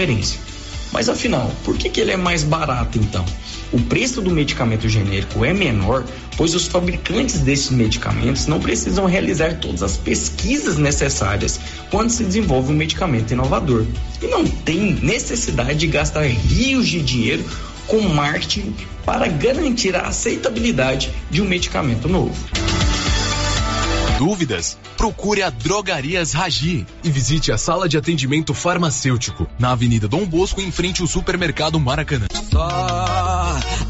referência. Mas afinal, por que, que ele é mais barato então? O preço do medicamento genérico é menor, pois os fabricantes desses medicamentos não precisam realizar todas as pesquisas necessárias quando se desenvolve um medicamento inovador. E não tem necessidade de gastar rios de dinheiro com marketing para garantir a aceitabilidade de um medicamento novo dúvidas, procure a Drogarias Ragi e visite a sala de atendimento farmacêutico na Avenida Dom Bosco, em frente ao supermercado Maracanã. Só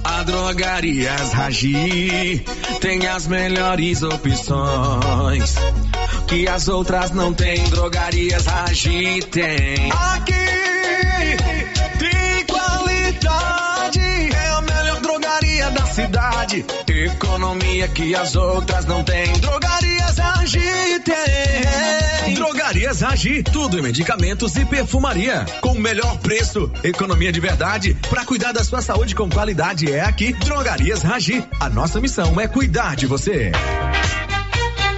a Drogarias Ragi tem as melhores opções que as outras não têm. Drogarias Ragi tem. Aqui cidade. Economia que as outras não têm. Drogarias Agi tem. Drogarias Agi, tudo em medicamentos e perfumaria. Com o melhor preço, economia de verdade. Para cuidar da sua saúde com qualidade é aqui. Drogarias Ragi. A nossa missão é cuidar de você.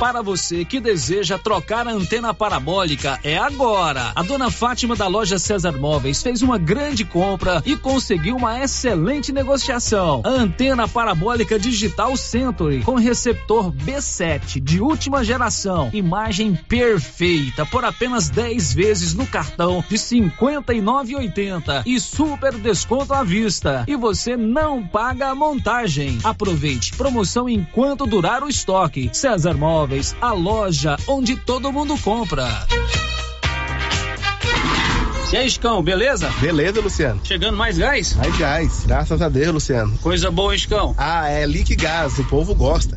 Para você que deseja trocar a antena parabólica, é agora. A dona Fátima da loja César Móveis fez uma grande compra e conseguiu uma excelente negociação. A antena parabólica digital Century com receptor B7 de última geração, imagem perfeita por apenas 10 vezes no cartão de 59,80 e super desconto à vista. E você não paga a montagem. Aproveite promoção enquanto durar o estoque. César Móveis Móveis, a loja onde todo mundo compra. E aí, Escão, beleza? Beleza, Luciano. Chegando mais gás? Mais gás, graças a Deus, Luciano. Coisa boa, Escão. Ah, é Liquigás, o povo gosta.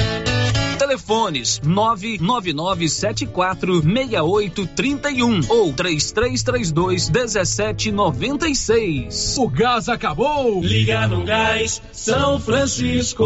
Telefones 999746831 ou 33321796. O gás acabou. Liga no gás São Francisco.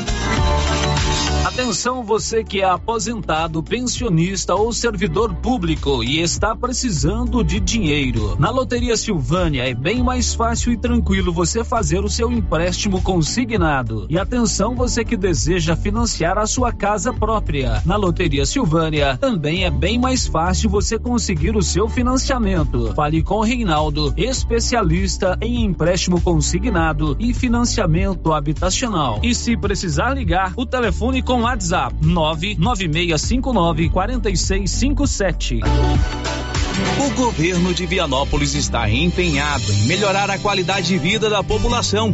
Atenção você que é aposentado, pensionista ou servidor público e está precisando de dinheiro. Na Loteria Silvânia é bem mais fácil e tranquilo você fazer o seu empréstimo consignado. E atenção você que deseja financiar a sua casa própria. Na Loteria Silvânia também é bem mais fácil você conseguir o seu financiamento. Fale com Reinaldo, especialista em empréstimo consignado e financiamento habitacional. E se precisar ligar, o telefone com WhatsApp 99659 4657. O governo de Vianópolis está empenhado em melhorar a qualidade de vida da população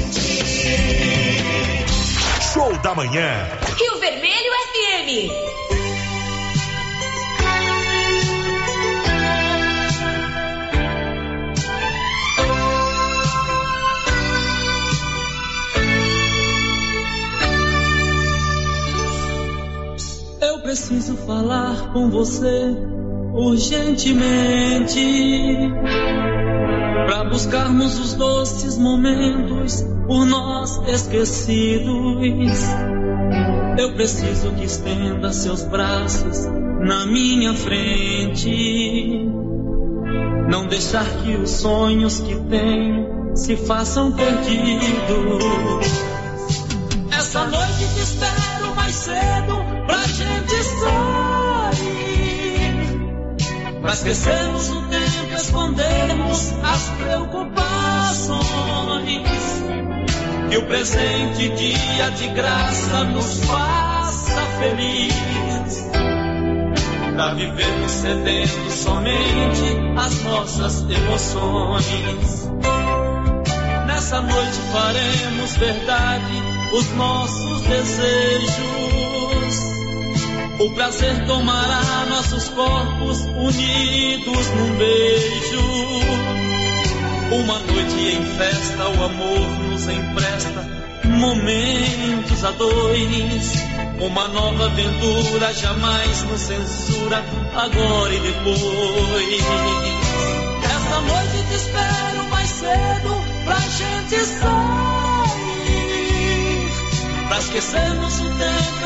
Show da manhã. Rio Vermelho FM. Eu preciso falar com você urgentemente para buscarmos os doces momentos por nós esquecidos. Eu preciso que estenda seus braços na minha frente. Não deixar que os sonhos que tenho se façam perdidos. Essa noite te espero mais cedo pra gente sair. Pra esquecermos o tempo, escondermos as preocupações. Que o presente dia de graça nos faça feliz. Pra vivermos cedendo somente as nossas emoções. Nessa noite faremos verdade os nossos desejos. O prazer tomará nossos corpos unidos num beijo. Uma noite em festa, o amor nos empresta momentos a dois. Uma nova aventura jamais nos censura, agora e depois. Essa noite te espero mais cedo pra gente sair. Pra esquecermos o tempo,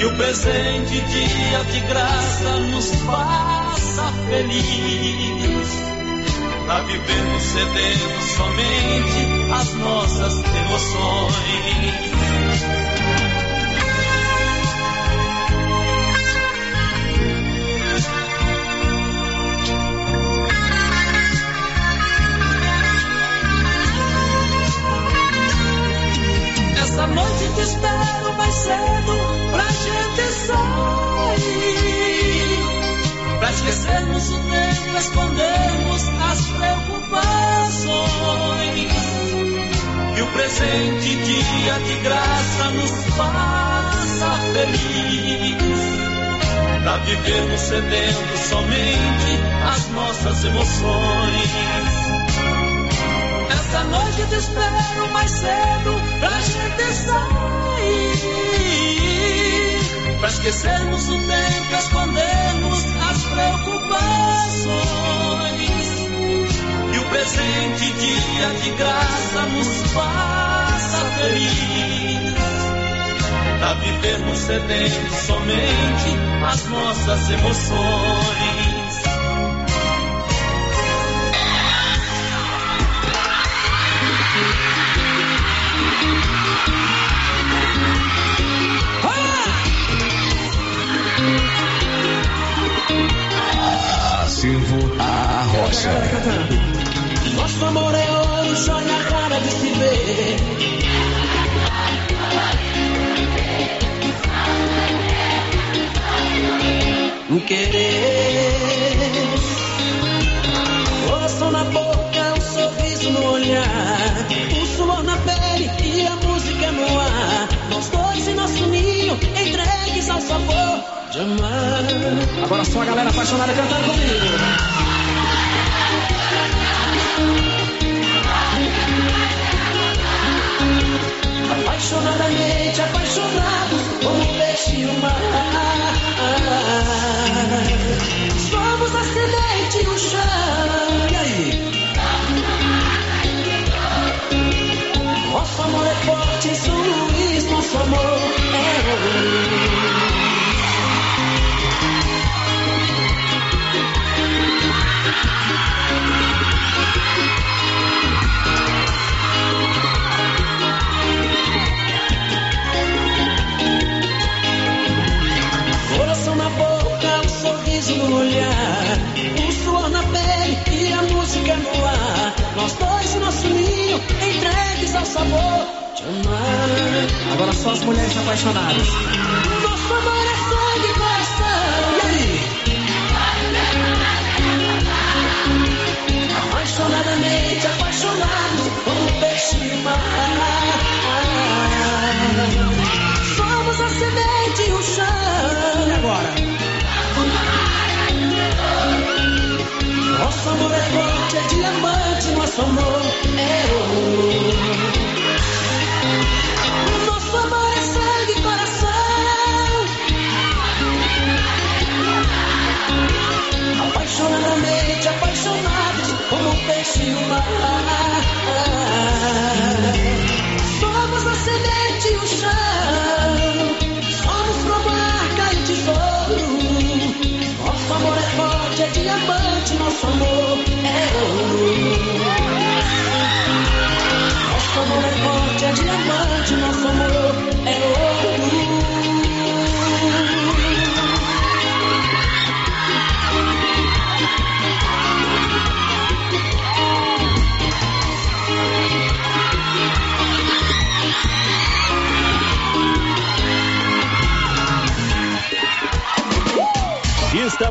E o presente dia de graça nos faça feliz. Pra vivermos cedendo somente as nossas emoções. Essa noite te espero mais cedo gente sair. Pra esquecermos o tempo, escondermos as preocupações. E o presente dia de graça nos faça feliz. Pra vivermos cedendo somente as nossas emoções. Essa noite te espero mais cedo pra gente sair. Pra esquecermos o tempo, escondermos as preocupações. E o presente dia de graça nos faça feliz. Pra vivermos cedendo somente as nossas emoções. Silvo a rocha. Nosso amor é ouro, joia rara de se ver. Querer, Agora só a galera apaixonada cantando comigo. Apaixonadamente apaixonados como um peixe e o mar. Somos a Agora só as mulheres apaixonadas. Nosso amor é sangue e coração. E aí? Apaixonadamente apaixonados como peixe mar. Somos a semente e o chão. E agora? Nosso amor é forte, é diamante, nosso amor é ouro. Oh.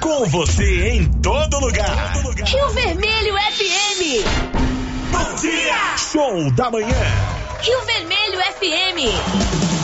Com você em todo lugar. Rio Vermelho FM. Bom dia! Show da manhã. Rio Vermelho FM.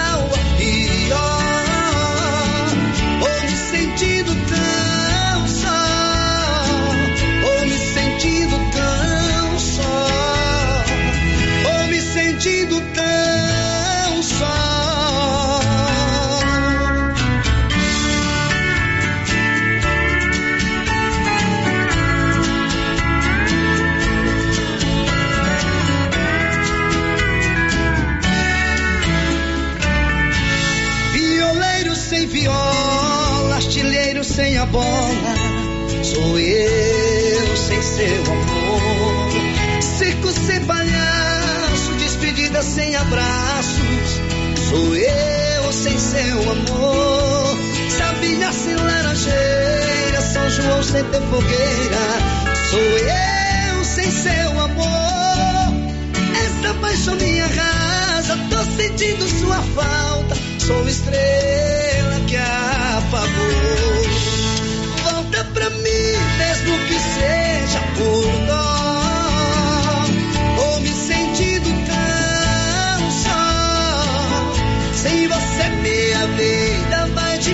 seu amor. Circo sem palhaço, despedida sem abraços. Sou eu sem seu amor. Sabia sem laranjeira, São João sem ter fogueira. Sou eu sem seu amor. Essa paixão me arrasa, tô sentindo sua falta. Sou estrela que apagou. Mesmo que seja por dó. Tô me sentindo tão só. Sem você, minha vida vai de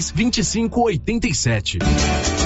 2587.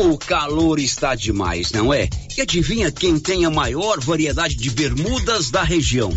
O calor está demais, não é? E adivinha quem tem a maior variedade de bermudas da região?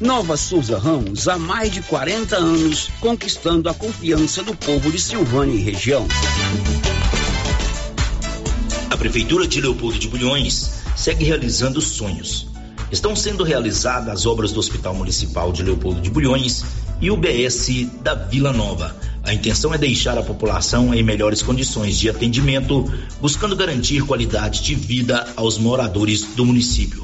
Nova Souza Ramos, há mais de 40 anos, conquistando a confiança do povo de Silvânia e região. A Prefeitura de Leopoldo de Bulhões segue realizando sonhos. Estão sendo realizadas as obras do Hospital Municipal de Leopoldo de Bulhões e o BS da Vila Nova. A intenção é deixar a população em melhores condições de atendimento, buscando garantir qualidade de vida aos moradores do município.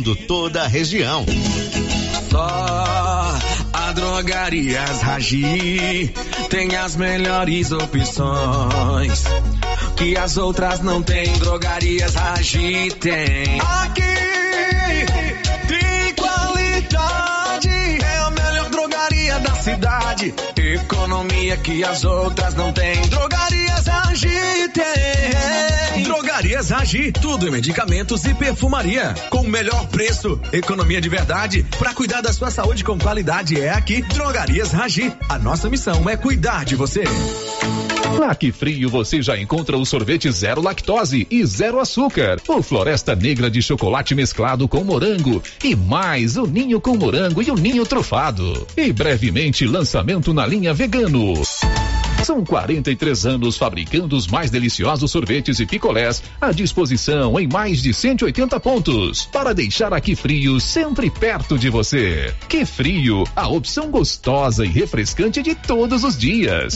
toda a região. Só a Drogarias Ragi tem as melhores opções que as outras não têm. Drogarias Ragi tem. Aqui cidade. Economia que as outras não têm. Drogarias Ragi tem. Drogarias Ragi, tudo em medicamentos e perfumaria. Com melhor preço, economia de verdade. Para cuidar da sua saúde com qualidade é aqui, Drogarias Ragi. A nossa missão é cuidar de você. Lá que frio você já encontra o sorvete zero lactose e zero açúcar. O Floresta Negra de chocolate mesclado com morango. E mais o ninho com morango e o ninho trufado. E brevemente lançamento na linha vegano. São 43 anos fabricando os mais deliciosos sorvetes e picolés à disposição em mais de 180 pontos para deixar aqui frio sempre perto de você. Que frio, a opção gostosa e refrescante de todos os dias.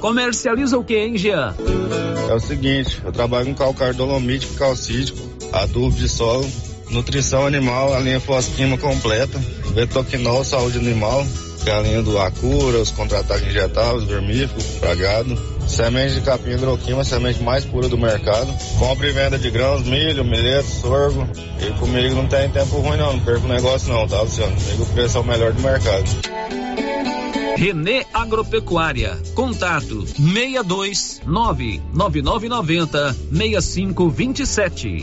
Comercializa o que, hein, Jean? É o seguinte, eu trabalho com calcário dolomítico, calcítico, adubo de solo, nutrição animal, a linha fosquima completa, betoquinol, saúde animal, que é a linha do Acura, os contra-ataques injetáveis, vermífugo, pragado, semente de capim hidroquima, semente mais pura do mercado, compra e venda de grãos, milho, milheto, sorgo, e comigo não tem tempo ruim não, não perco o negócio não, tá Luciano? Comigo o preço é o melhor do mercado. Renê Agropecuária. Contato 62 99990 6527.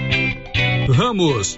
Ramos,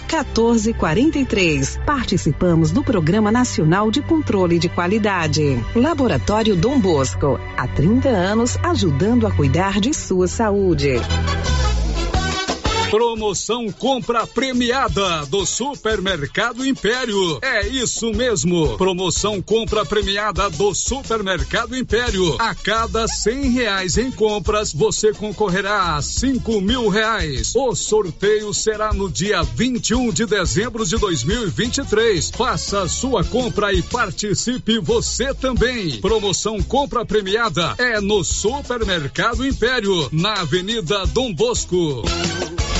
14 43. Participamos do Programa Nacional de Controle de Qualidade. Laboratório Dom Bosco, há 30 anos ajudando a cuidar de sua saúde. Promoção compra premiada do Supermercado Império. É isso mesmo. Promoção compra premiada do Supermercado Império. A cada cem reais em compras, você concorrerá a cinco mil reais. O sorteio será no dia 21 de dezembro de 2023. Faça sua compra e participe você também. Promoção compra premiada é no Supermercado Império, na Avenida Dom Bosco.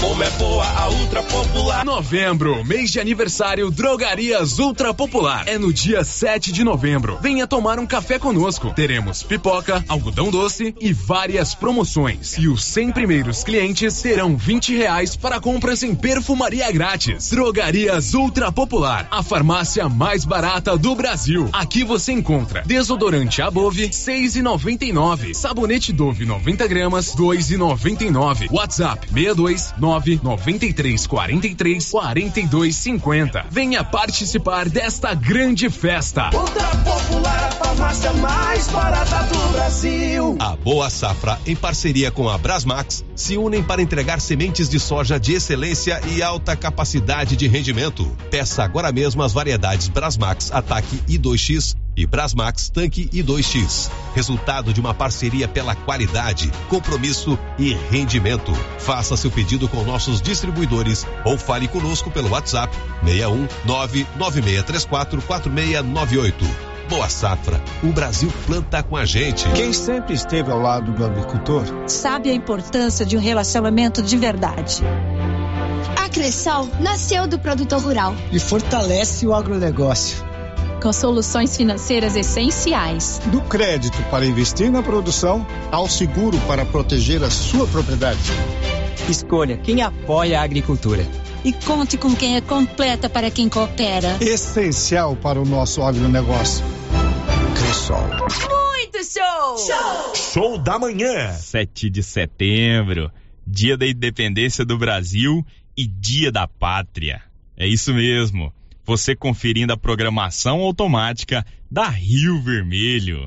Como é boa a Ultra Popular. Novembro, mês de aniversário Drogarias Ultra Popular. É no dia 7 de novembro. Venha tomar um café conosco. Teremos pipoca, algodão doce e várias promoções. E os 100 primeiros clientes terão 20 reais para compras em perfumaria grátis. Drogarias Ultra Popular, a farmácia mais barata do Brasil. Aqui você encontra desodorante Above 6,99, sabonete Dove 90 gramas 2,99. WhatsApp 629 9 93 43 42 50. Venha participar desta grande festa. Ultra popular, a farmácia mais barata do Brasil. A Boa Safra, em parceria com a Brasmax, se unem para entregar sementes de soja de excelência e alta capacidade de rendimento. Peça agora mesmo as variedades Brasmax Ataque I2X e Brasmax Tanque I2X. Resultado de uma parceria pela qualidade, compromisso e rendimento. Faça seu pedido com nossos distribuidores ou fale conosco pelo WhatsApp 61 99634 4698. Boa Safra, o Brasil planta com a gente. Quem sempre esteve ao lado do agricultor sabe a importância de um relacionamento de verdade. A Cressol nasceu do produtor rural e fortalece o agronegócio com soluções financeiras essenciais. Do crédito para investir na produção ao seguro para proteger a sua propriedade. Escolha quem apoia a agricultura. E conte com quem é completa para quem coopera. Essencial para o nosso agronegócio. Cressol. Muito show! Show! Show da manhã. 7 de setembro, dia da independência do Brasil e dia da pátria. É isso mesmo você conferindo a programação automática da Rio Vermelho.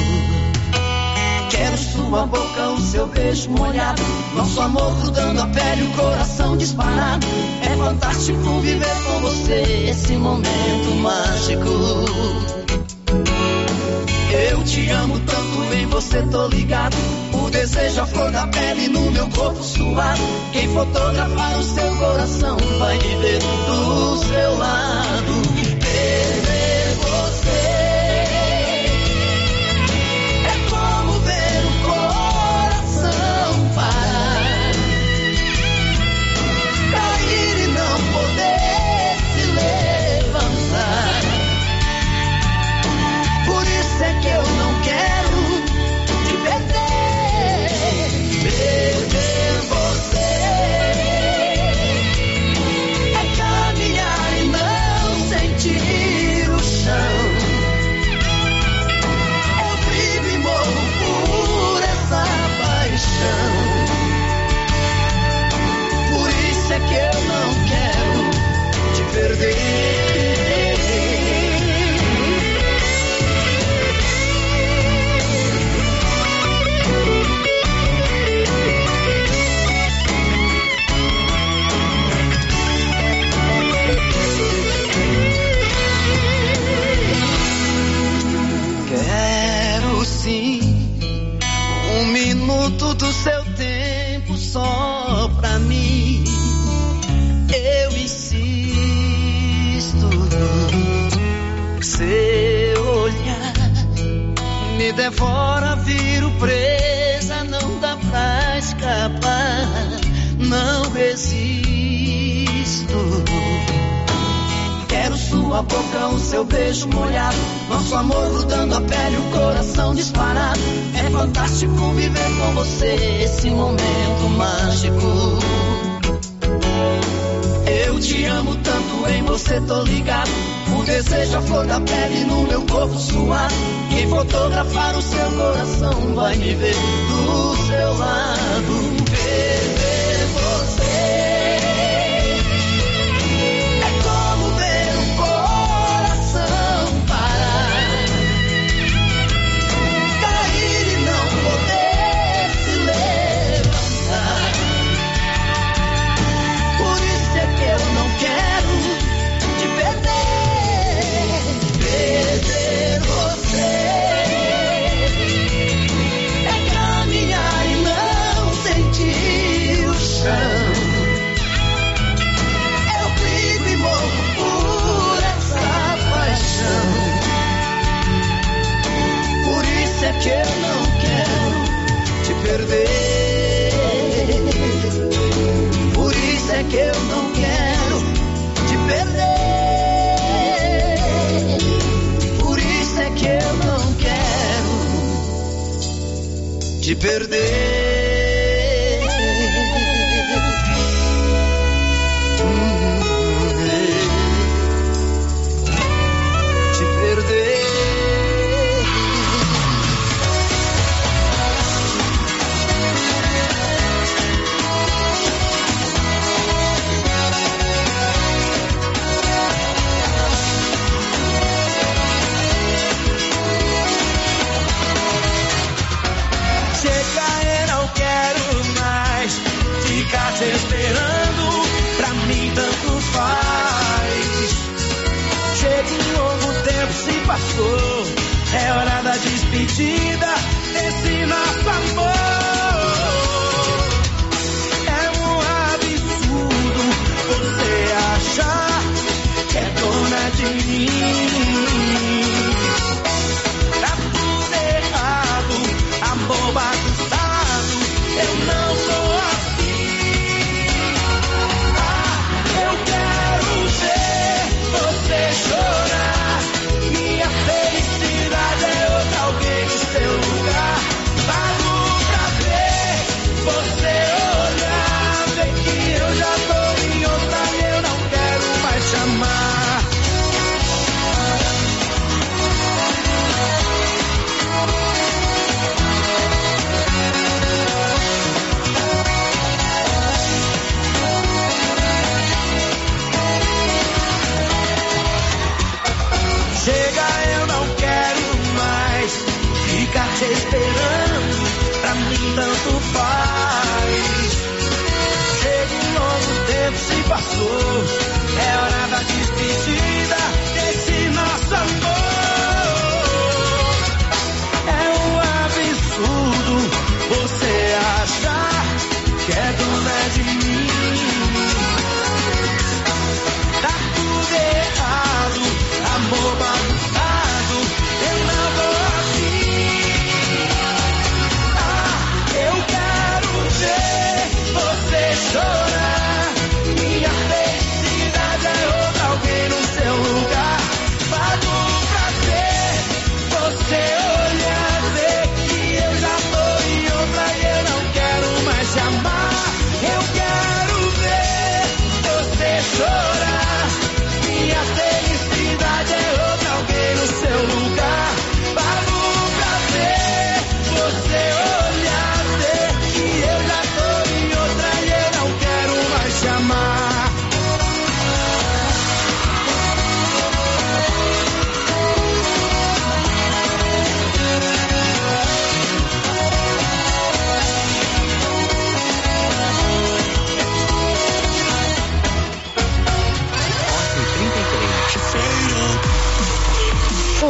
Sua boca, o seu beijo molhado, nosso amor grudando a pele, o coração disparado. É fantástico viver com você esse momento mágico. Eu te amo tanto, em você tô ligado. O desejo, a flor da pele no meu corpo suado. Quem fotografar o seu coração vai me ver do seu lado.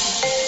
Thank you.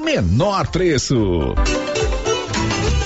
menor preço.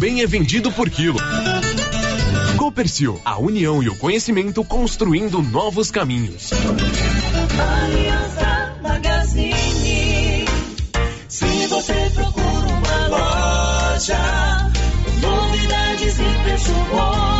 também é vendido por quilo. Copercil, a união e o conhecimento construindo novos caminhos. Aliança Magazine. Se você procura uma loja, novidades e preço bom.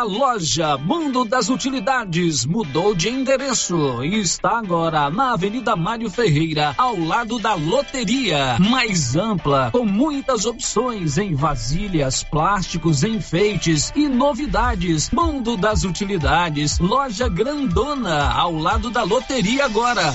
A loja Mundo das Utilidades mudou de endereço e está agora na Avenida Mário Ferreira, ao lado da loteria. Mais ampla, com muitas opções em vasilhas, plásticos, enfeites e novidades. Mundo das Utilidades, loja grandona, ao lado da loteria agora.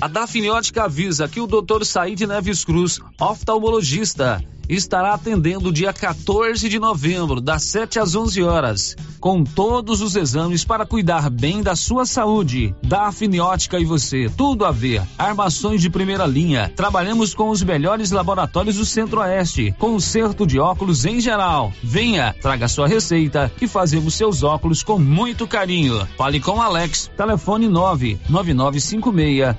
A Dafniótica avisa que o Dr. Said Neves Cruz, oftalmologista, estará atendendo dia 14 de novembro, das 7 às 11 horas, com todos os exames para cuidar bem da sua saúde. Da e você, tudo a ver. Armações de primeira linha. Trabalhamos com os melhores laboratórios do Centro-Oeste. Conserto de óculos em geral. Venha, traga sua receita que fazemos seus óculos com muito carinho. Fale com Alex. Telefone 99956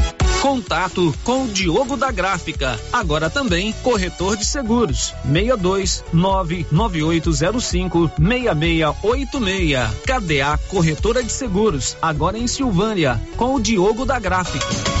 Contato com o Diogo da Gráfica, agora também corretor de seguros. 62 99805 6686. KDA Corretora de Seguros, agora em Silvânia, com o Diogo da Gráfica.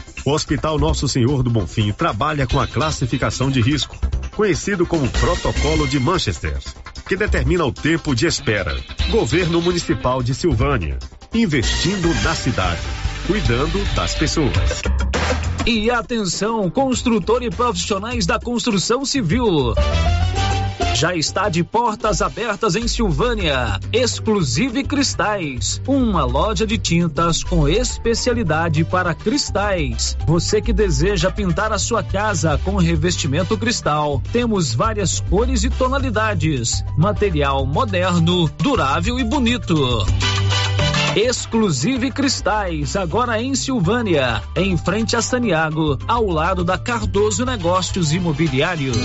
O Hospital Nosso Senhor do Bonfim trabalha com a classificação de risco, conhecido como Protocolo de Manchester que determina o tempo de espera. Governo Municipal de Silvânia. Investindo na cidade. Cuidando das pessoas. E atenção, construtor e profissionais da construção civil já está de portas abertas em Silvânia. Exclusive Cristais, uma loja de tintas com especialidade para cristais. Você que deseja pintar a sua casa com revestimento cristal, temos várias cores e tonalidades. Material moderno, durável e bonito. Exclusive Cristais, agora em Silvânia, em frente a Saniago, ao lado da Cardoso Negócios Imobiliários.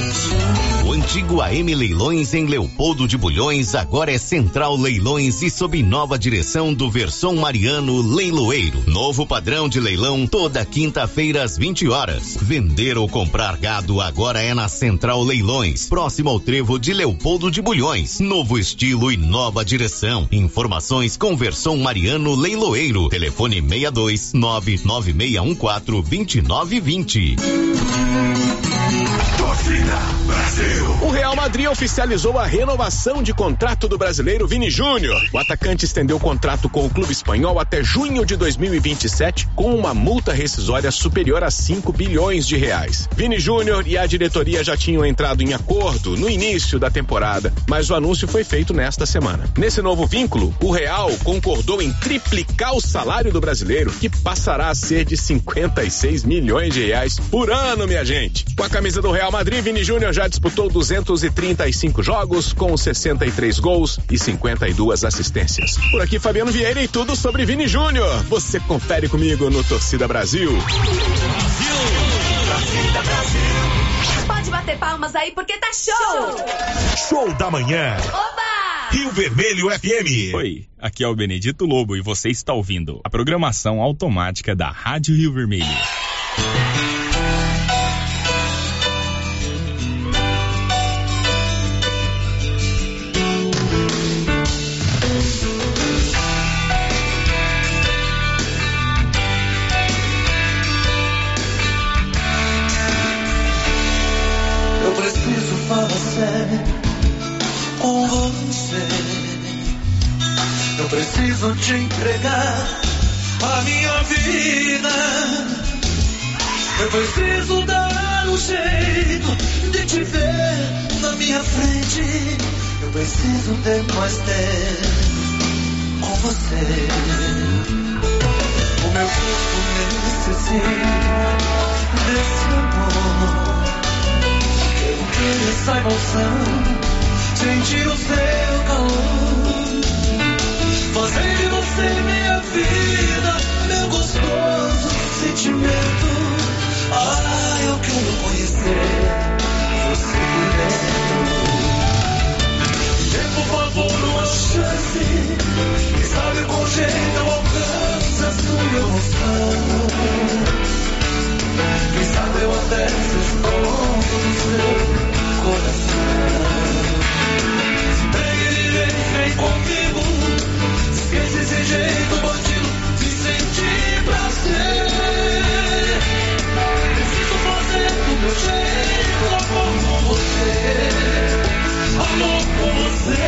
O antigo AM Leilões em Leopoldo de Bulhões agora é Central Leilões e sob nova direção do Versão Mariano Leiloeiro. Novo padrão de leilão toda quinta-feira às 20 horas. Vender ou comprar gado agora é na Central Leilões, próximo ao trevo de Leopoldo de Bulhões. Novo estilo e nova direção. Informações com Versão Mariano Leiloeiro. Telefone 62 99614 2920. Torcida Brasil. Madrid oficializou a renovação de contrato do brasileiro Vini Júnior. O atacante estendeu o contrato com o clube espanhol até junho de 2027, com uma multa rescisória superior a 5 bilhões de reais. Vini Júnior e a diretoria já tinham entrado em acordo no início da temporada, mas o anúncio foi feito nesta semana. Nesse novo vínculo, o Real concordou em triplicar o salário do brasileiro, que passará a ser de 56 milhões de reais por ano, minha gente. Com a camisa do Real Madrid, Vini Júnior já disputou 235 jogos, com 63 gols e 52 assistências. Por aqui, Fabiano Vieira e tudo sobre Vini Júnior. Você confere comigo no Torcida Brasil. Torcida Brasil. Pode bater palmas aí porque tá show! Show da manhã. Oba! Rio Vermelho FM. Oi, aqui é o Benedito Lobo e você está ouvindo a programação automática da Rádio Rio Vermelho. Te entregar a minha vida. Eu preciso dar um jeito de te ver na minha frente. Eu preciso ter mais tempo com você. O meu corpo necessita desse amor. Quero ter essa emoção, sentir o seu calor. Meu gostoso sentimento. Ah, eu quero conhecer você. Dê por favor uma chance, quem sabe com jeito eu alcanço a sua emoção. Quem sabe eu até seja dono do seu coração. De vez, vem comigo. Jeito bandido de sentir prazer. Preciso fazer do meu jeito amor com você. Amor com você.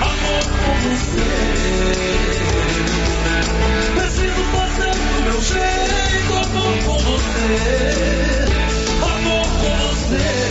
Amor com você. Preciso fazer do meu jeito amor com você. Amor com você.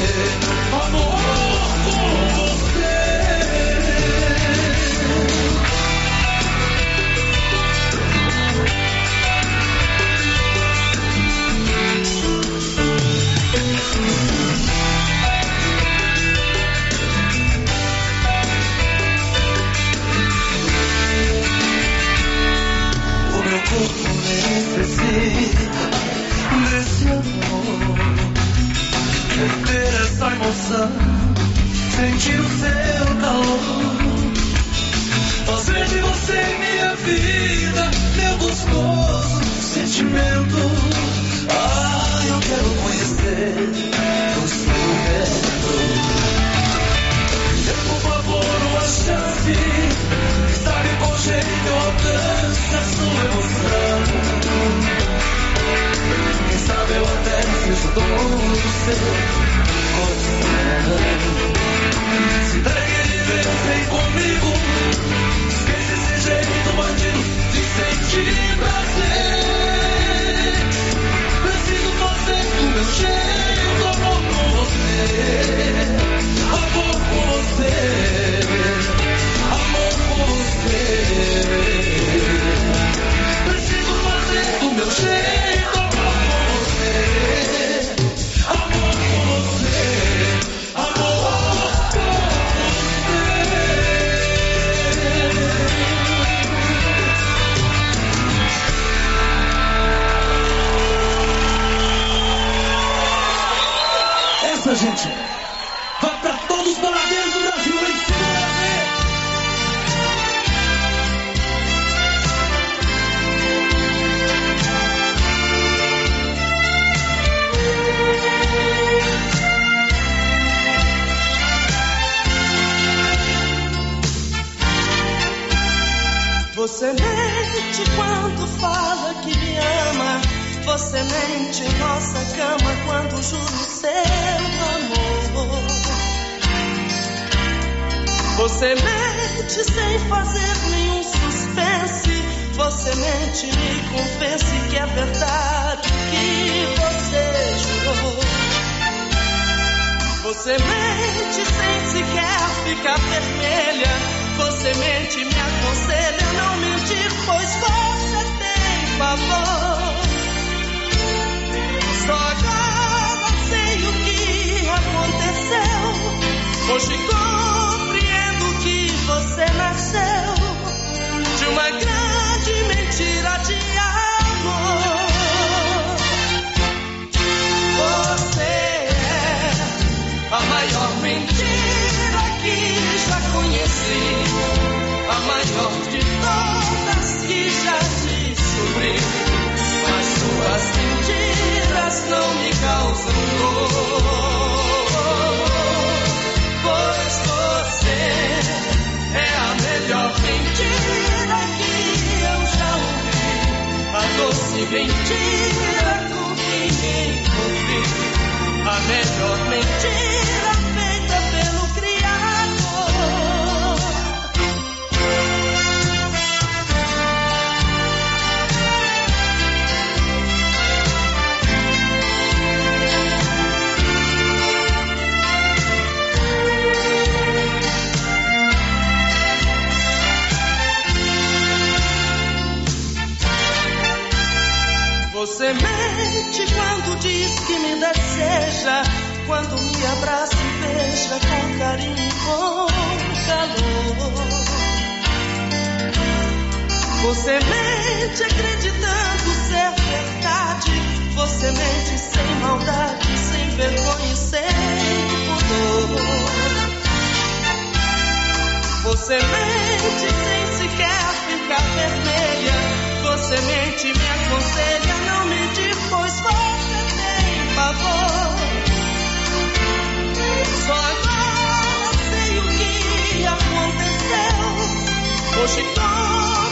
Mentira com que me envolvi. A melhor mentira Você mente acreditando ser verdade, você mente sem maldade, sem vergonha e sem pudor. Você mente sem sequer ficar vermelha. Você mente, me aconselha não mentir, pois você tem pavor. Só agora sei o que aconteceu. Hoje você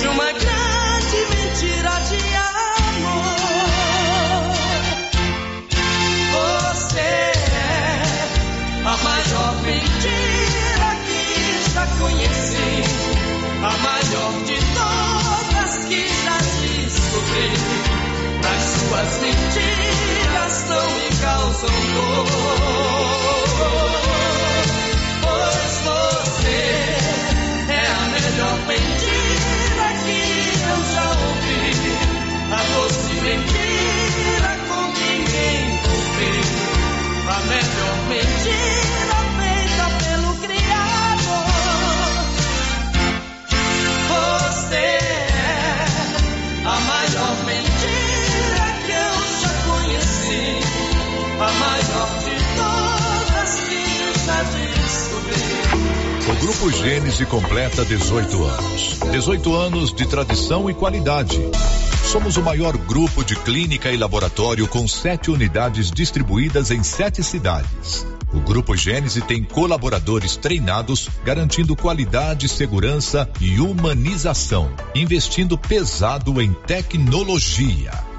de uma grande mentira de amor. Você é a maior mentira que já conheci, a maior de todas que já descobri. Mas suas mentiras não me causam dor, Grupo Gênese completa 18 anos. 18 anos de tradição e qualidade. Somos o maior grupo de clínica e laboratório com sete unidades distribuídas em sete cidades. O Grupo Gênese tem colaboradores treinados, garantindo qualidade, segurança e humanização, investindo pesado em tecnologia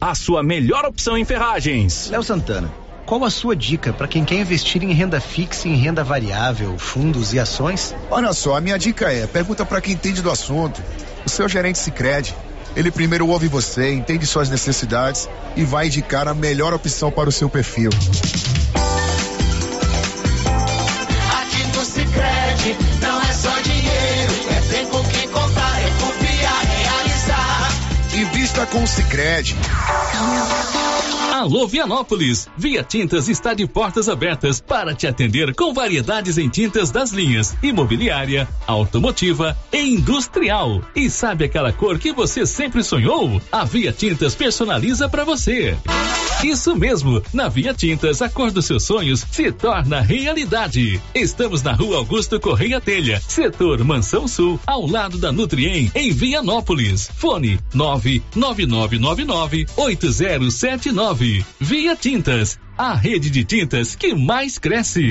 a sua melhor opção em ferragens. Léo Santana. Qual a sua dica para quem quer investir em renda fixa, em renda variável, fundos e ações? Olha só, a minha dica é: pergunta para quem entende do assunto. O seu gerente se crede. Ele primeiro ouve você, entende suas necessidades e vai indicar a melhor opção para o seu perfil. Com o Cicred. Alô Vianópolis, Via Tintas está de portas abertas para te atender com variedades em tintas das linhas imobiliária, automotiva e industrial. E sabe aquela cor que você sempre sonhou? A Via Tintas personaliza para você. Isso mesmo, na Via Tintas a cor dos seus sonhos se torna realidade. Estamos na Rua Augusto Correia Telha, setor Mansão Sul, ao lado da Nutrien, em Vianópolis. Fone 99999 8079 Via Tintas, a rede de tintas que mais cresce.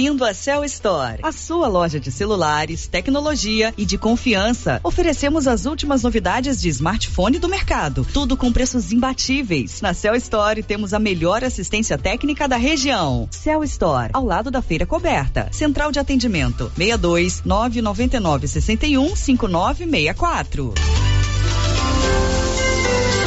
Bem-vindo à Cell Store, a sua loja de celulares, tecnologia e de confiança. Oferecemos as últimas novidades de smartphone do mercado, tudo com preços imbatíveis. Na Cell Store temos a melhor assistência técnica da região. Cell Store, ao lado da feira coberta. Central de atendimento: 62 999 61 5964.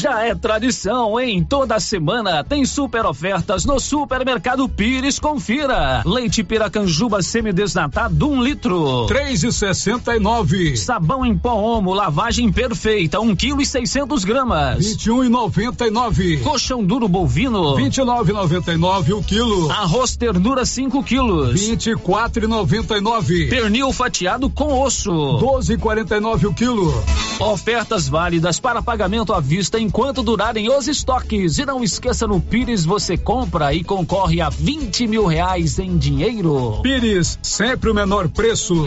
Já é tradição, em toda semana tem super ofertas no Supermercado Pires. Confira. Leite Piracanjuba semidesnatado, um litro. Três e sessenta e nove. Sabão em pó Omo, lavagem perfeita, um quilo e seiscentos gramas. Vinte e um e noventa e nove. Colchão duro bovino. Vinte e nove e noventa e nove o quilo. Arroz ternura cinco quilos. Vinte e quatro e noventa e nove. Pernil fatiado com osso. Doze e quarenta e nove o quilo. Ofertas válidas para pagamento à vista enquanto durarem os estoques. E não esqueça, no Pires você compra e concorre a 20 mil reais em dinheiro. Pires, sempre o menor preço.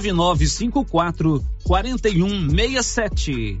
9954 4167.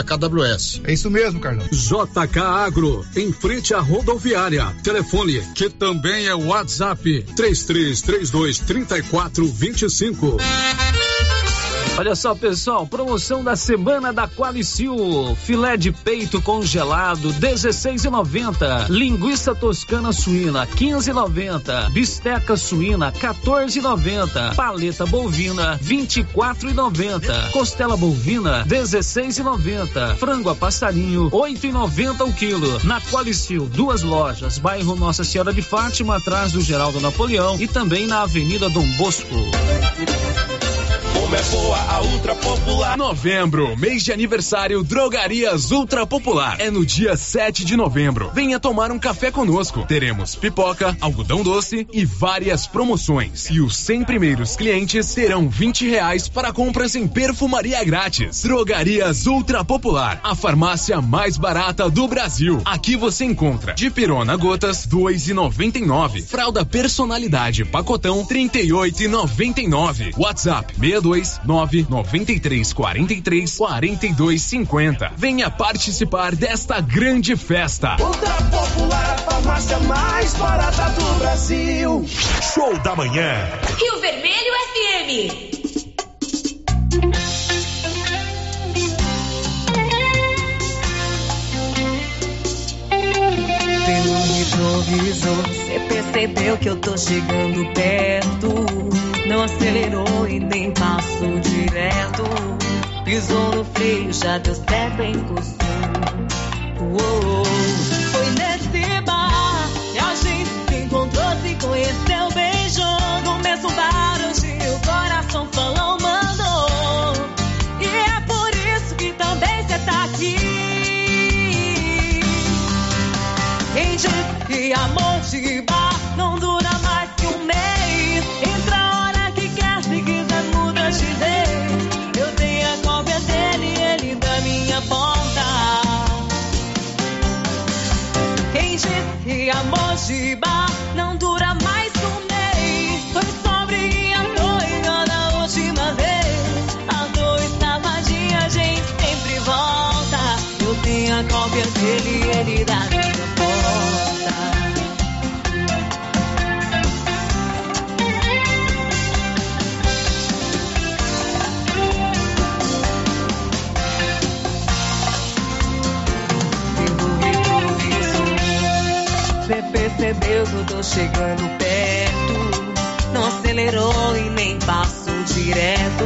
KWS. É isso mesmo, Carlão. JK Agro, em frente à rodoviária. Telefone, que também é WhatsApp, 3332 3425. Olha só, pessoal, promoção da semana da Qualicil. Filé de peito congelado, 16,90. Linguiça toscana suína, 15,90. Bisteca suína, 14,90. Paleta bovina, 24,90. Costela bovina, 16,90. Frango a passarinho, 8,90 o quilo. Na Qualicil, duas lojas, bairro Nossa Senhora de Fátima, atrás do Geraldo Napoleão e também na Avenida Dom Bosco. Como é boa a Ultra Popular. Novembro, mês de aniversário Drogarias Ultra Popular. É no dia 7 de novembro. Venha tomar um café conosco. Teremos pipoca, algodão doce e várias promoções. E os 100 primeiros clientes terão 20 reais para compras em perfumaria grátis. Drogarias Ultra Popular, a farmácia mais barata do Brasil. Aqui você encontra Dipirona Gotas 2,99. Fralda Personalidade Pacotão 38,99. WhatsApp 62 993 43 42 50. Venha participar desta grande festa. Ultra Popular, a farmácia mais barata do Brasil. Show da manhã. Rio Vermelho FM. Pelo retrovisor, você percebeu que eu tô chegando perto. Não acelerou e nem passou direto. Pisou no freio, já deu certo, encostou. Uou, bar não dura mais um mês? Foi só briguinha doida da última vez. A dor estava de a gente sempre volta. Eu tenho a cópia dele, chegando perto. Não acelerou e nem passou direto.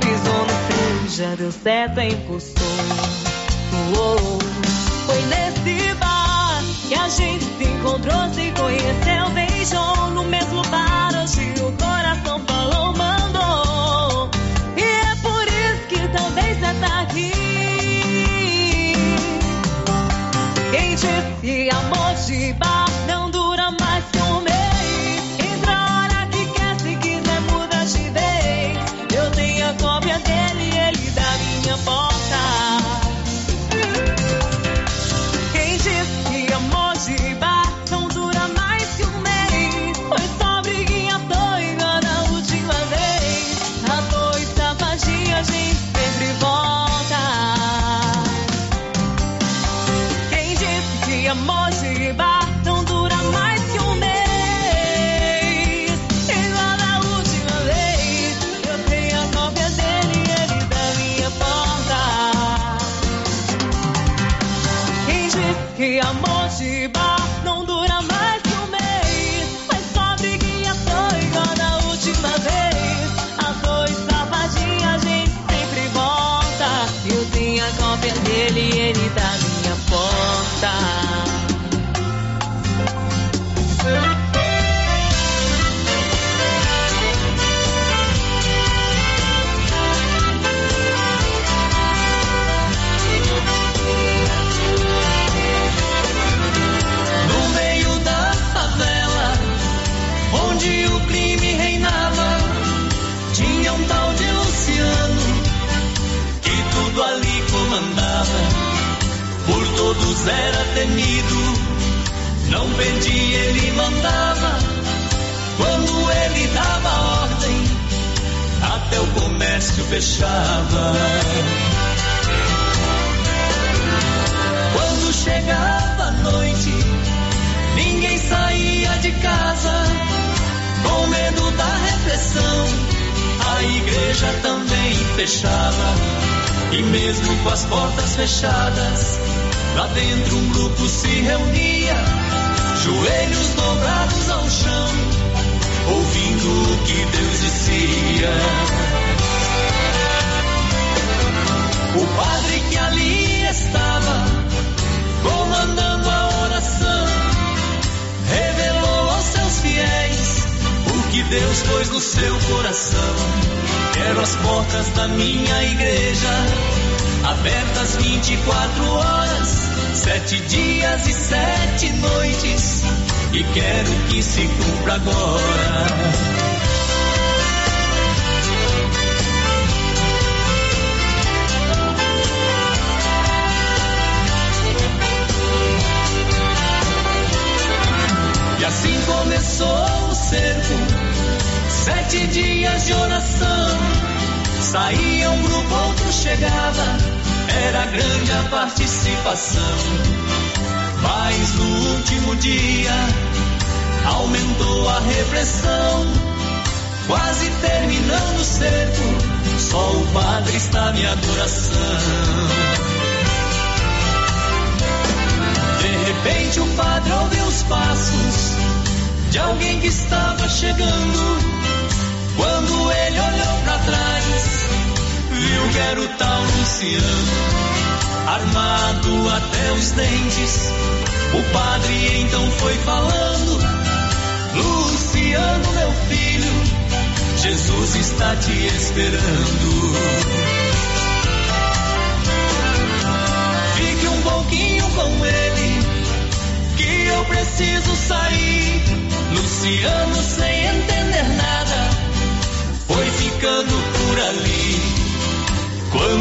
Pisou no freio, já deu certo, encostou. Uou. Foi nesse bar que a gente se encontrou, se conheceu,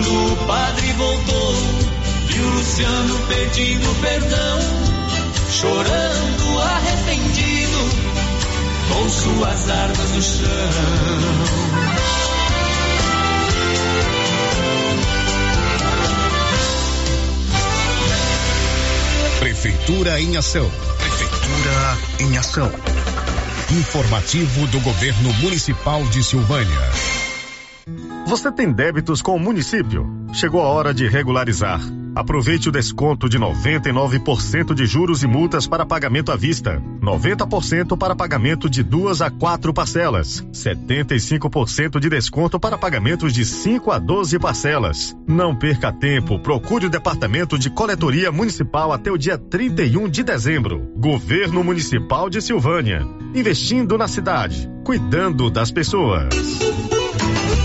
Quando o padre voltou, viu Luciano pedindo perdão, chorando arrependido, com suas armas no chão. Prefeitura em Ação. Prefeitura em Ação. Informativo do Governo Municipal de Silvânia. Você tem débitos com o município? Chegou a hora de regularizar. Aproveite o desconto de 99% de juros e multas para pagamento à vista, 90% para pagamento de duas a quatro parcelas, 75% de desconto para pagamentos de 5 a 12 parcelas. Não perca tempo, procure o Departamento de Coletoria Municipal até o dia 31 de dezembro. Governo Municipal de Silvânia, investindo na cidade, cuidando das pessoas.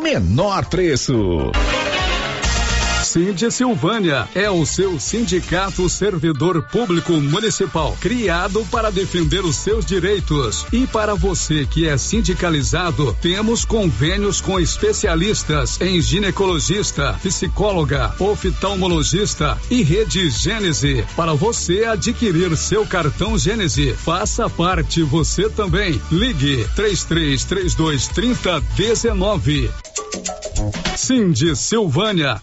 menor preço. Cindy Silvânia é o seu sindicato servidor público municipal, criado para defender os seus direitos. E para você que é sindicalizado, temos convênios com especialistas em ginecologista, psicóloga, oftalmologista e rede Gênese. Para você adquirir seu cartão Gênese, faça parte você também. Ligue 3332 3019. Cindy Silvânia,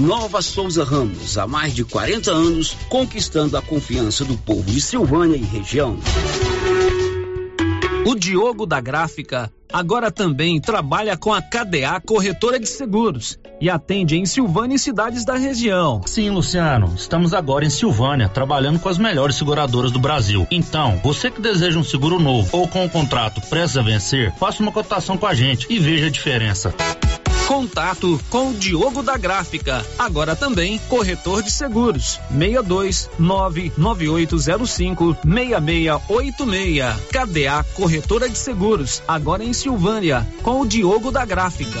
Nova Souza Ramos, há mais de 40 anos, conquistando a confiança do povo de Silvânia e região. O Diogo da Gráfica agora também trabalha com a KDA Corretora de Seguros e atende em Silvânia e cidades da região. Sim, Luciano, estamos agora em Silvânia, trabalhando com as melhores seguradoras do Brasil. Então, você que deseja um seguro novo ou com um contrato prestes a vencer, faça uma cotação com a gente e veja a diferença. Contato com o Diogo da Gráfica, agora também corretor de seguros. 62 99805 6686. KDA Corretora de Seguros, agora em Silvânia, com o Diogo da Gráfica.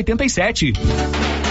87.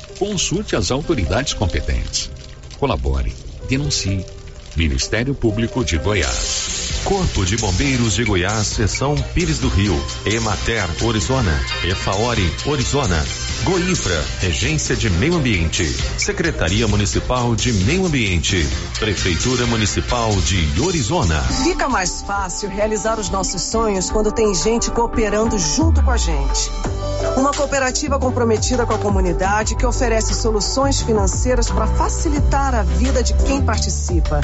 consulte as autoridades competentes. Colabore, denuncie. Ministério Público de Goiás. Corpo de Bombeiros de Goiás, Seção Pires do Rio, Emater, Orizona, Efaori, Orizona, Goinfra, Regência de Meio Ambiente, Secretaria Municipal de Meio Ambiente, Prefeitura Municipal de Orizona. Fica mais fácil realizar os nossos sonhos quando tem gente cooperando junto com a gente. Uma cooperativa comprometida com a comunidade que oferece soluções financeiras para facilitar a vida de quem participa.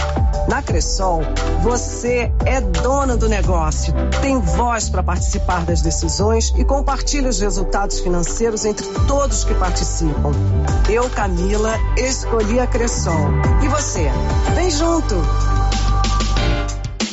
Na Cressol, você é dona do negócio, tem voz para participar das decisões e compartilha os resultados financeiros entre todos que participam. Eu, Camila, escolhi a Cressol. E você? Vem junto!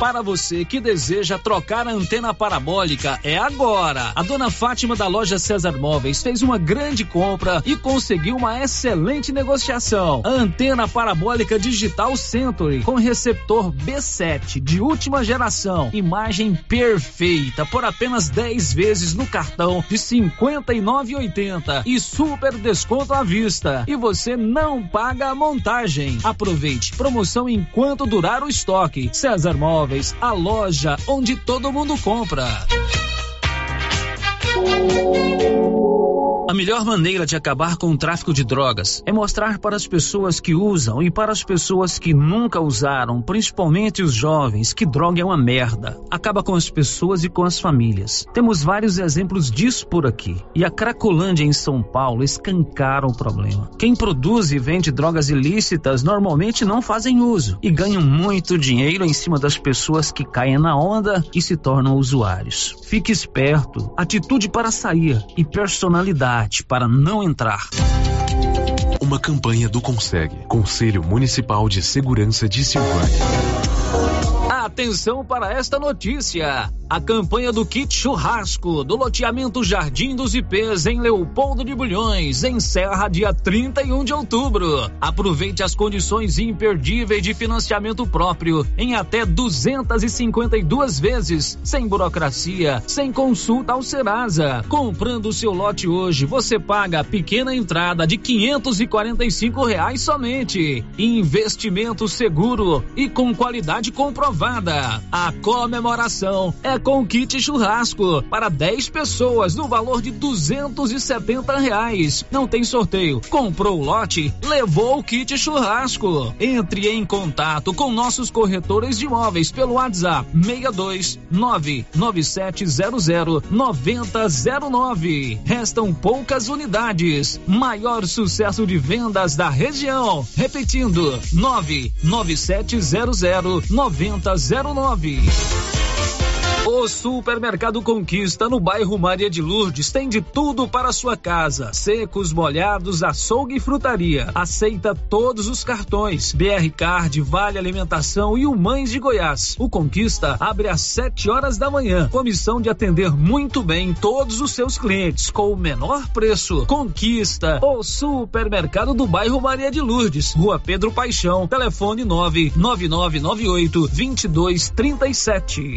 Para você que deseja trocar a antena parabólica, é agora. A dona Fátima da loja César Móveis fez uma grande compra e conseguiu uma excelente negociação. A antena parabólica digital Century com receptor B7 de última geração, imagem perfeita por apenas 10 vezes no cartão de 59,80 e super desconto à vista. E você não paga a montagem. Aproveite promoção enquanto durar o estoque. César Móveis, a loja onde todo mundo compra. A melhor maneira de acabar com o tráfico de drogas é mostrar para as pessoas que usam e para as pessoas que nunca usaram, principalmente os jovens, que droga é uma merda. Acaba com as pessoas e com as famílias. Temos vários exemplos disso por aqui. E a Cracolândia em São Paulo escancara o problema. Quem produz e vende drogas ilícitas normalmente não fazem uso e ganham muito dinheiro em cima das pessoas que caem na onda e se tornam usuários. Fique esperto, atitude para sair e personalidade para não entrar. Uma campanha do Consegue, Conselho Municipal de Segurança de Silvânia. Atenção para esta notícia. A campanha do kit churrasco do loteamento Jardim dos IPs em Leopoldo de Bulhões encerra dia 31 de outubro. Aproveite as condições imperdíveis de financiamento próprio em até 252 vezes, sem burocracia, sem consulta ao Serasa. Comprando o seu lote hoje, você paga a pequena entrada de 545 reais somente. Investimento seguro e com qualidade comprovada. A comemoração é com kit churrasco para 10 pessoas no valor de 270 reais. Não tem sorteio. Comprou o lote, levou o kit churrasco. Entre em contato com nossos corretores de imóveis pelo WhatsApp 62 99700 9009. Restam poucas unidades. Maior sucesso de vendas da região. Repetindo 99700 9009 zero nove. O Supermercado Conquista no bairro Maria de Lourdes tem de tudo para sua casa: secos, molhados, açougue e frutaria. Aceita todos os cartões: BR Card, Vale Alimentação e o Mães de Goiás. O Conquista abre às 7 horas da manhã, com missão de atender muito bem todos os seus clientes com o menor preço. Conquista, o supermercado do bairro Maria de Lourdes, Rua Pedro Paixão, telefone 99998 2237.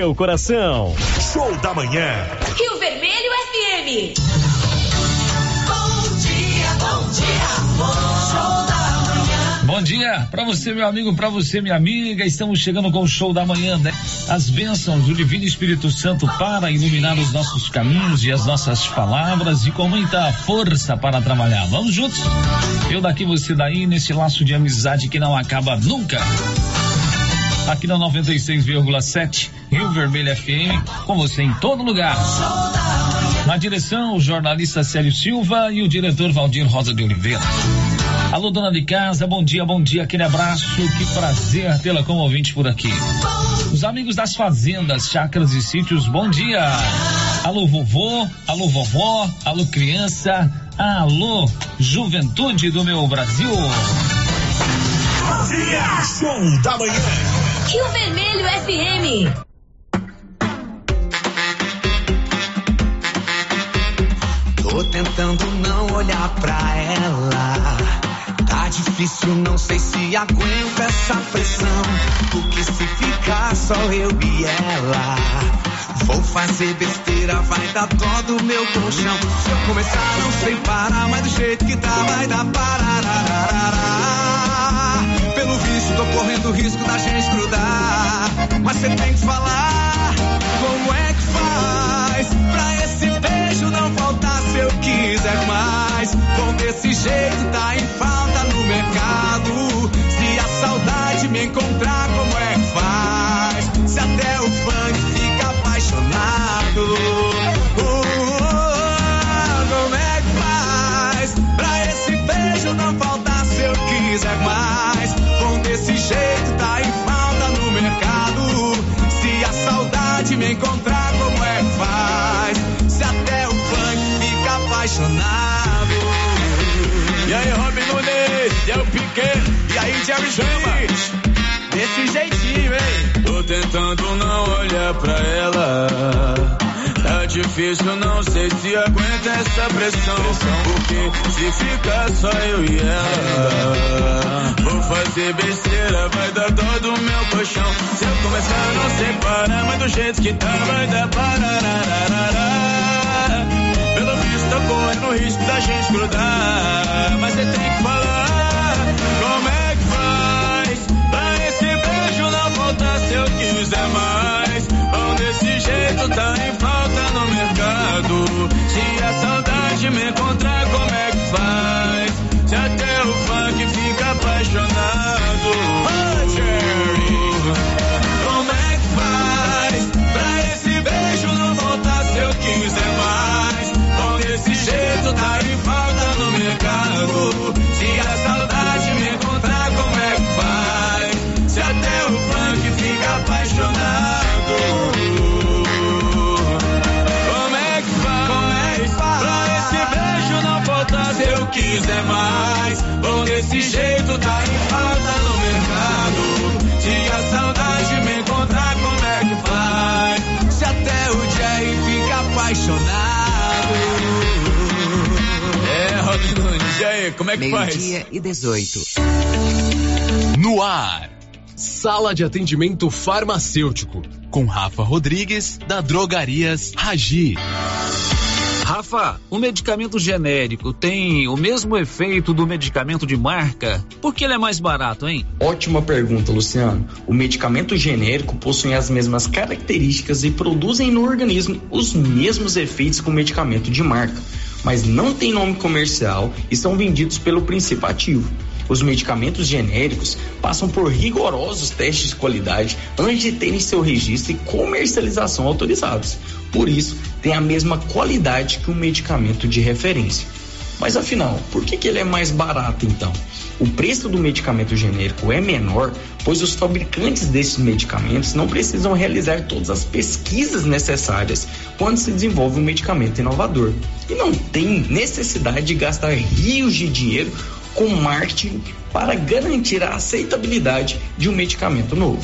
seu coração. Show da manhã. Rio Vermelho FM. Bom dia, bom dia, show da manhã. Bom dia para você, meu amigo, para você, minha amiga. Estamos chegando com o show da manhã, né? As bênçãos do Divino Espírito Santo para iluminar os nossos caminhos e as nossas palavras e com muita força para trabalhar. Vamos juntos? Eu daqui, você daí, nesse laço de amizade que não acaba nunca aqui na 96,7 Rio Vermelho FM, com você em todo lugar. Na direção, o jornalista Célio Silva e o diretor Valdir Rosa de Oliveira. Alô, dona de casa, bom dia, bom dia, aquele abraço, que prazer tê-la como ouvinte por aqui. Os amigos das fazendas, chácaras e sítios, bom dia. Alô, vovô, alô, vovó, alô, criança, alô, juventude do meu Brasil. Bom dia, show da manhã. Rio Vermelho FM. Tô tentando não olhar pra ela. Tá difícil, não sei se aguento essa pressão. Porque se ficar só eu e ela, vou fazer besteira, vai dar dó do meu colchão. Se eu começar, não sei parar, mas do jeito que tá, vai dar parará. Pelo visto, tô correndo risco da gente grudar. Mas você tem que falar como é que faz pra esse beijo não faltar se eu quiser mais. Bom, desse jeito tá em falta no mercado. Se a saudade me tentando não olhar pra ela. Tá difícil, não sei se aguenta essa pressão. Porque se ficar só eu e ela, vou fazer besteira, vai dar dó do meu colchão. Se eu começar não separar, mas do jeito que tá, vai dar pararararará. Pelo visto, tô correndo o risco da gente grudar. Mas você tem que falar se eu quiser mais. Bom, desse jeito tá em falta no mercado. Se a saudade me encontrar, como é que faz? Se até o funk fica apaixonado. Falta no mercado. Se a saudade me encontrar, como é que faz? Se até o Jerry fica apaixonado. É, Robin Nunes, e aí, como é que faz? Meio-dia e 18. No ar. Sala de atendimento farmacêutico com Rafa Rodrigues da Drogarias Ragi. Rafa, o medicamento genérico tem o mesmo efeito do medicamento de marca? Por que ele é mais barato, hein? Ótima pergunta, Luciano. O medicamento genérico possui as mesmas características e produzem no organismo os mesmos efeitos que o medicamento de marca, mas não tem nome comercial e são vendidos pelo princípio ativo. Os medicamentos genéricos passam por rigorosos testes de qualidade antes de terem seu registro e comercialização autorizados. Por isso, tem a mesma qualidade que um medicamento de referência. Mas afinal, por que, que ele é mais barato então? O preço do medicamento genérico é menor, pois os fabricantes desses medicamentos não precisam realizar todas as pesquisas necessárias quando se desenvolve um medicamento inovador. E não tem necessidade de gastar rios de dinheiro com marketing para garantir a aceitabilidade de um medicamento novo.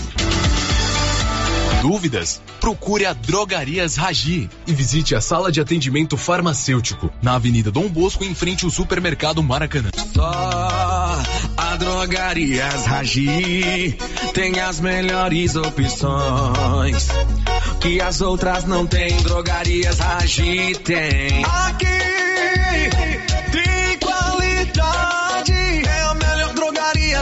Dúvidas? Procure a Drogarias Ragi e visite a sala de atendimento farmacêutico na Avenida Dom Bosco, em frente ao supermercado Maracanã. Só a Drogarias Ragi tem as melhores opções que as outras não têm. Drogarias Ragi tem. Aqui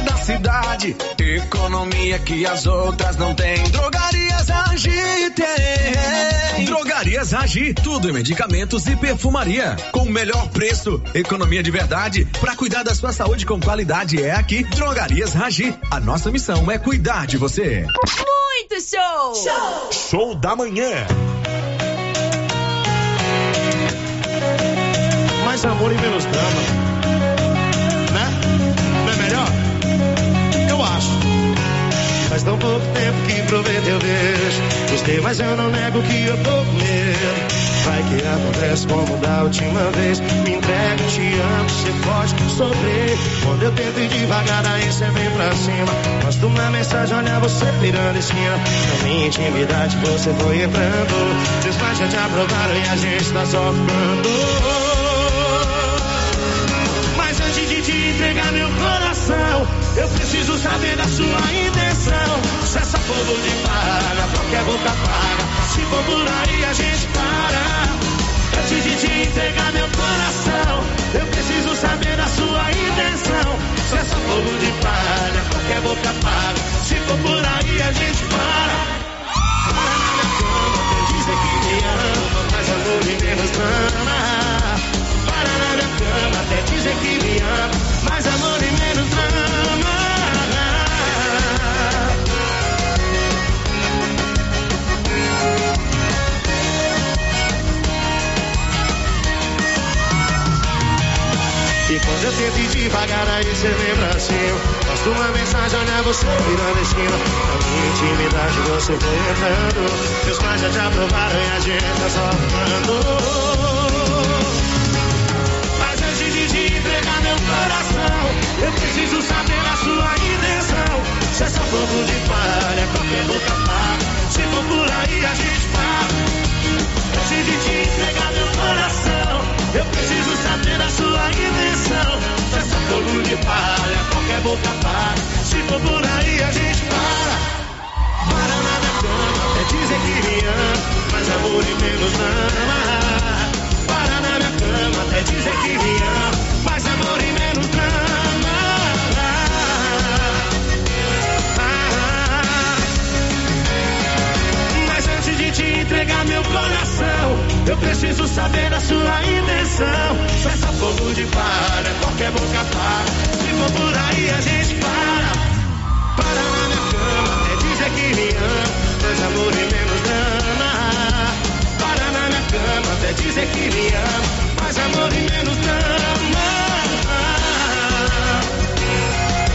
da cidade. Economia que as outras não têm. Drogarias Ragi tem. Drogarias Ragi, tudo em medicamentos e perfumaria. Com o melhor preço, economia de verdade. Para cuidar da sua saúde com qualidade é aqui, Drogarias Ragi. A nossa missão é cuidar de você. Muito show! Show! Show da manhã. Mais amor e menos drama. Faz tão pouco tempo que provei teu beijo. Gostei, mas eu não nego que eu tô com medo. Vai que acontece como da última vez. Me entrega, te amo, você pode sofrer. Quando eu tento ir devagar, aí você vem pra cima. Posto uma mensagem, olha você virando esquina. Na minha intimidade você foi entrando. Seus pais já te aprovaram e a gente tá só ficando. Mas antes de te entregar meu coração, eu preciso saber da sua intenção. Se essa fogo de paga, qualquer boca paga. Se for por aí, a gente para. Antes de te entregar meu coração, eu preciso saber da sua intenção. Se essa fogo de palha, qualquer boca paga. Se for por aí, a gente para. Para na minha cama, até dizer que me ama, mas amor e menos drama. Para na minha cama, até dizer que me ama, E quando eu tento devagar, aí você vem pra cima. Nós Sua mensagem olha você e nordestina Na minha intimidade você entrando Meus pais já te aprovaram e a gente tá só amando. Mas antes de entregar meu coração Eu preciso saber a sua intenção. Se é só fogo de palha, qualquer boca paga Se for por aí a gente fala Antes de te entregar meu coração eu preciso saber a sua intenção. Se essa fogo de palha, qualquer boca para. Se for por aí, a gente para. Para na minha cama, é dizer que me ama, mas amor e menos ama. Para na minha cama, até dizer que me ama, mas amor e meu coração, eu preciso saber a sua intenção. Essa fogo de palha, qualquer boca para. Se for por aí, a gente para. Para na minha cama, é dizer que me ama. Mais amor e menos drama. Para na minha cama, até dizer que me ama. Mais amor e menos drama.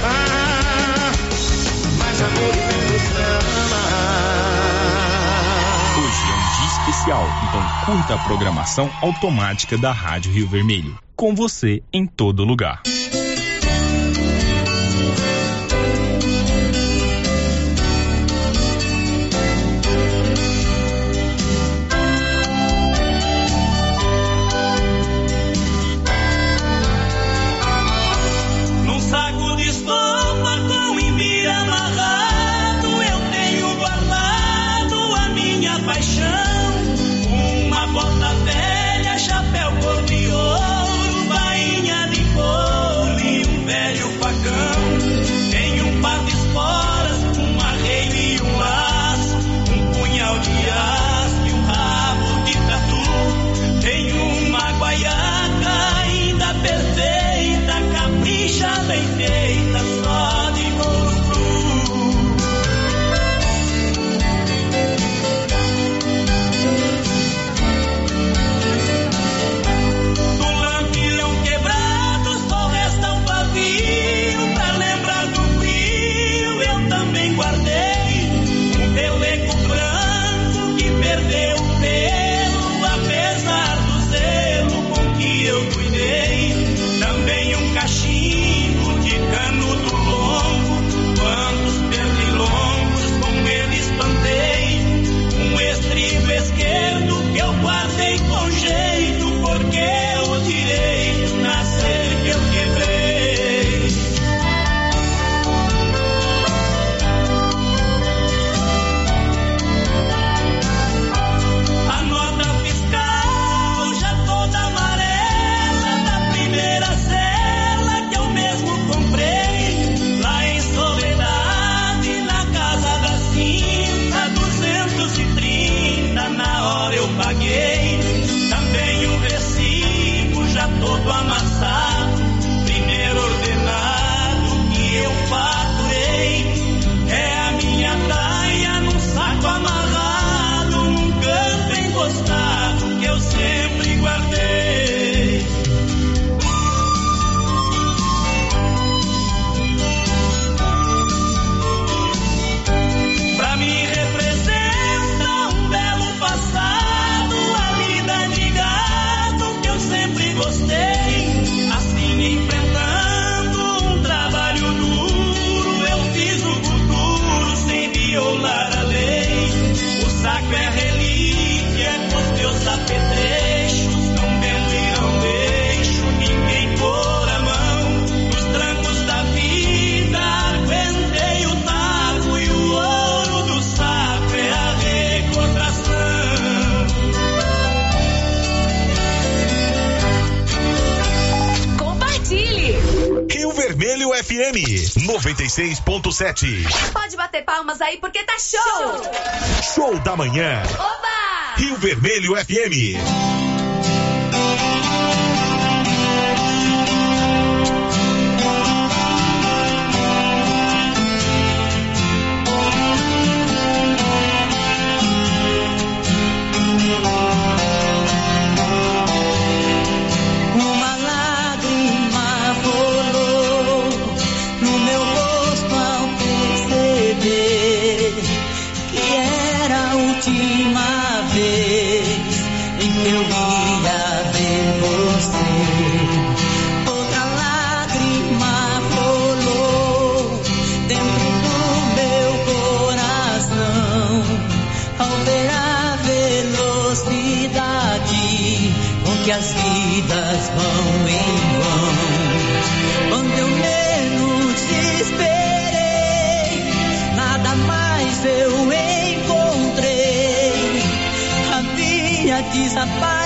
Ah, mais amor e menos drama especial, então curta a programação automática da Rádio Rio Vermelho. Com você em todo lugar. 96.7. Pode bater palmas aí porque tá show! Show da manhã. Oba! Rio Vermelho FM. Eu encontrei. Havia desaparecido